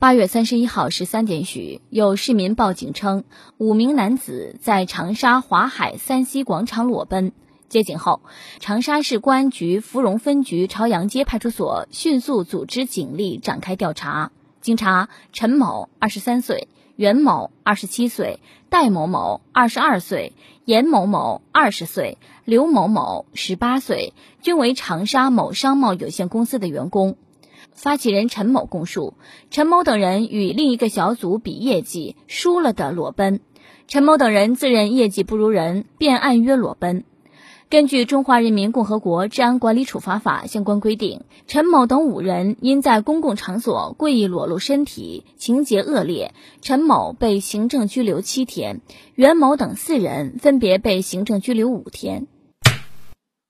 八月三十一号十三点许，有市民报警称，五名男子在长沙华海三溪广场裸奔。接警后，长沙市公安局芙蓉分局朝阳街派出所迅速组织警力展开调查。经查，陈某二十三岁，袁某二十七岁，戴某某二十二岁，严某某二十岁，刘某某十八岁，均为长沙某商贸有限公司的员工。发起人陈某供述，陈某等人与另一个小组比业绩，输了的裸奔。陈某等人自认业绩不如人，便按约裸奔。根据《中华人民共和国治安管理处罚法》相关规定，陈某等五人因在公共场所故意裸露身体，情节恶劣，陈某被行政拘留七天，袁某等四人分别被行政拘留五天。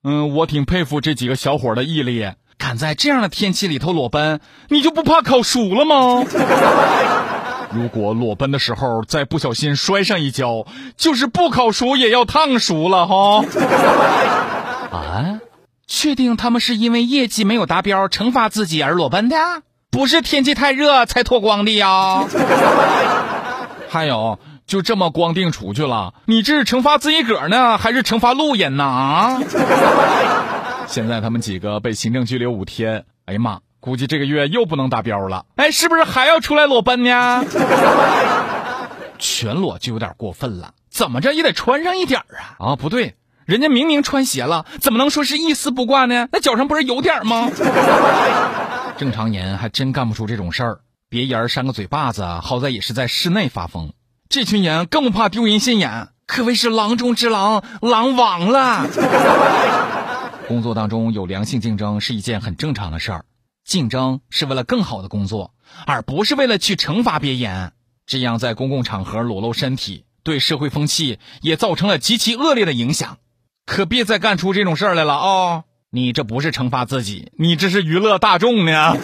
嗯，我挺佩服这几个小伙的毅力。敢在这样的天气里头裸奔，你就不怕烤熟了吗？如果裸奔的时候再不小心摔上一跤，就是不烤熟也要烫熟了哈。啊？确定他们是因为业绩没有达标惩罚自己而裸奔的？不是天气太热才脱光的呀？还有，就这么光腚出去了，你这是惩罚自己个儿呢，还是惩罚路人呢？啊？现在他们几个被行政拘留五天，哎呀妈，估计这个月又不能达标了。哎，是不是还要出来裸奔呢？全裸就有点过分了，怎么着也得穿上一点啊！啊，不对，人家明明穿鞋了，怎么能说是一丝不挂呢？那脚上不是有点吗？正常人还真干不出这种事儿，别人扇个嘴巴子，好在也是在室内发疯。这群人更怕丢人现眼，可谓是狼中之狼，狼王了。工作当中有良性竞争是一件很正常的事儿，竞争是为了更好的工作，而不是为了去惩罚别人。这样在公共场合裸露身体，对社会风气也造成了极其恶劣的影响。可别再干出这种事儿来了啊！你这不是惩罚自己，你这是娱乐大众呢。